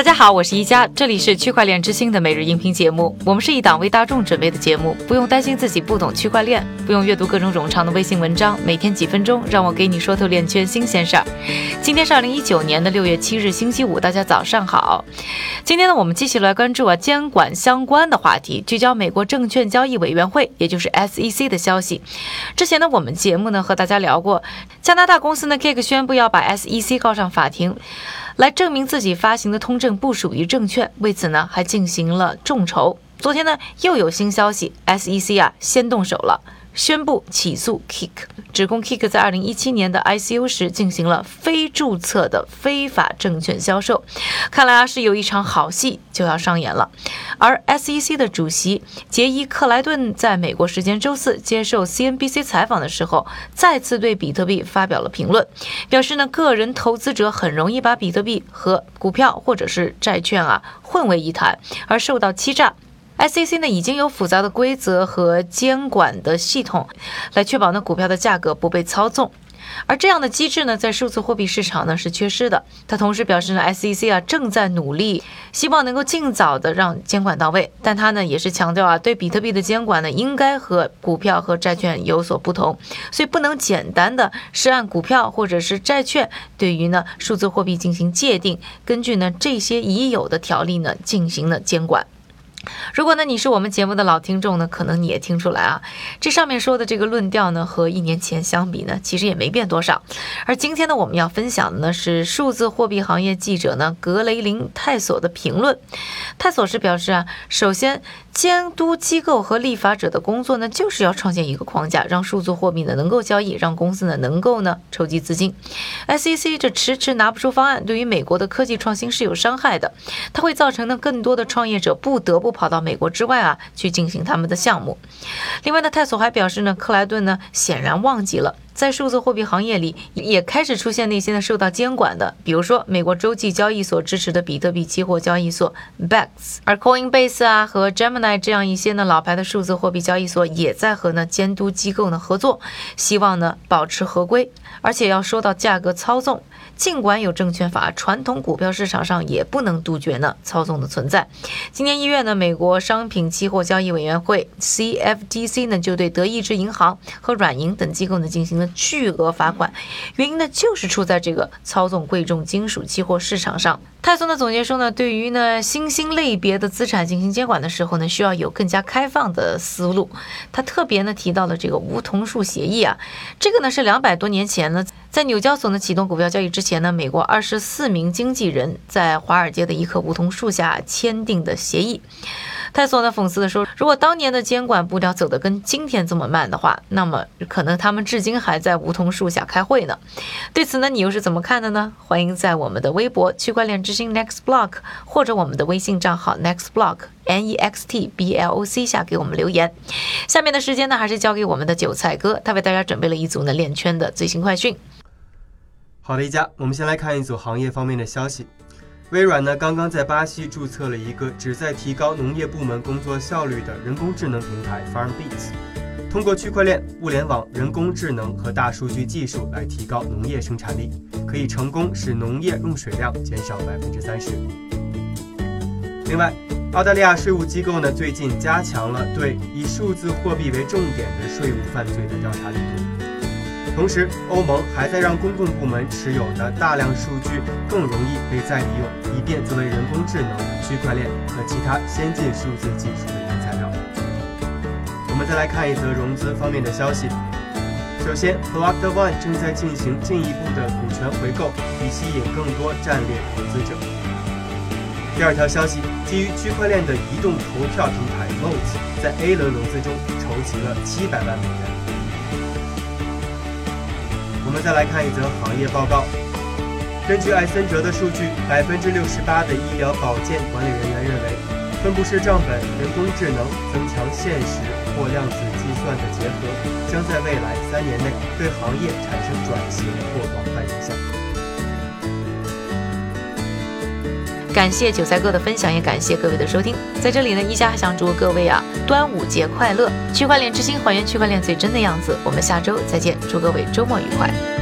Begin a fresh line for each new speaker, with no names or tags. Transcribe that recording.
大家好，我是一加，这里是区块链之星的每日音频节目。我们是一档为大众准备的节目，不用担心自己不懂区块链，不用阅读各种冗长的微信文章，每天几分钟，让我给你说透链圈新鲜事儿。今天是二零一九年的六月七日，星期五，大家早上好。今天呢，我们继续来关注啊监管相关的话题，聚焦美国证券交易委员会，也就是 SEC 的消息。之前呢，我们节目呢和大家聊过，加拿大公司呢 Cake 宣布要把 SEC 告上法庭。来证明自己发行的通证不属于证券，为此呢还进行了众筹。昨天呢又有新消息，SEC 啊先动手了。宣布起诉 Kick，指控 Kick 在二零一七年的 ICO 时进行了非注册的非法证券销售。看来啊是有一场好戏就要上演了。而 SEC 的主席杰伊克莱顿在美国时间周四接受 CNBC 采访的时候，再次对比特币发表了评论，表示呢个人投资者很容易把比特币和股票或者是债券啊混为一谈，而受到欺诈。SEC 呢已经有复杂的规则和监管的系统，来确保呢股票的价格不被操纵，而这样的机制呢在数字货币市场呢是缺失的。他同时表示呢 SEC 啊正在努力，希望能够尽早的让监管到位。但他呢也是强调啊对比特币的监管呢应该和股票和债券有所不同，所以不能简单的是按股票或者是债券对于呢数字货币进行界定，根据呢这些已有的条例呢进行了监管。如果呢你是我们节目的老听众呢，可能你也听出来啊，这上面说的这个论调呢，和一年前相比呢，其实也没变多少。而今天呢，我们要分享的呢是数字货币行业记者呢格雷林泰索的评论。泰索是表示啊，首先。监督机构和立法者的工作呢，就是要创建一个框架，让数字货币呢能够交易，让公司呢能够呢筹集资金。SEC 这迟迟拿不出方案，对于美国的科技创新是有伤害的，它会造成呢更多的创业者不得不跑到美国之外啊去进行他们的项目。另外呢，泰索还表示呢，克莱顿呢显然忘记了。在数字货币行业里，也开始出现那些呢受到监管的，比如说美国洲际交易所支持的比特币期货交易所 BEX，而 Coinbase 啊和 Gemini 这样一些呢老牌的数字货币交易所也在和呢监督机构呢合作，希望呢保持合规，而且要说到价格操纵。尽管有证券法，传统股票市场上也不能杜绝呢操纵的存在。今年一月呢，美国商品期货交易委员会 CFTC 呢就对德意志银行和软银等机构呢进行巨额罚款，原因呢就是出在这个操纵贵重金属期货市场上。泰松的总结说呢，对于呢新兴类别的资产进行监管的时候呢，需要有更加开放的思路。他特别呢提到了这个梧桐树协议啊，这个呢是两百多年前呢。在纽交所呢启动股票交易之前呢，美国二十四名经纪人在华尔街的一棵梧桐树下签订的协议。泰索呢讽刺的说：“如果当年的监管步调走得跟今天这么慢的话，那么可能他们至今还在梧桐树下开会呢。”对此呢，你又是怎么看的呢？欢迎在我们的微博区块链之星 Next Block 或者我们的微信账号 Next Block N E X T B L O C 下给我们留言。下面的时间呢，还是交给我们的韭菜哥，他为大家准备了一组呢链圈的最新快讯。
好的，一家，我们先来看一组行业方面的消息。微软呢，刚刚在巴西注册了一个旨在提高农业部门工作效率的人工智能平台 FarmBeats，通过区块链、物联网、人工智能和大数据技术来提高农业生产力，可以成功使农业用水量减少百分之三十。另外，澳大利亚税务机构呢，最近加强了对以数字货币为重点的税务犯罪的调查力度。同时，欧盟还在让公共部门持有的大量数据更容易被再利用，以便作为人工智能、区块链和其他先进数字技术的原材料。我们再来看一则融资方面的消息。首先，Block One 正在进行进一步的股权回购，以吸引更多战略投资者。第二条消息，基于区块链的移动投票平台 Vote 在 A 轮融资中筹集了七百万美元。我们再来看一则行业报告。根据艾森哲的数据，百分之六十八的医疗保健管理人员认为，分布式账本、人工智能、增强现实或量子计算的结合，将在未来三年内对行业产生转型或广泛影响。
感谢韭菜哥的分享，也感谢各位的收听。在这里呢，一家还想祝各位啊，端午节快乐！区块链之心还原区块链最真的样子。我们下周再见，祝各位周末愉快。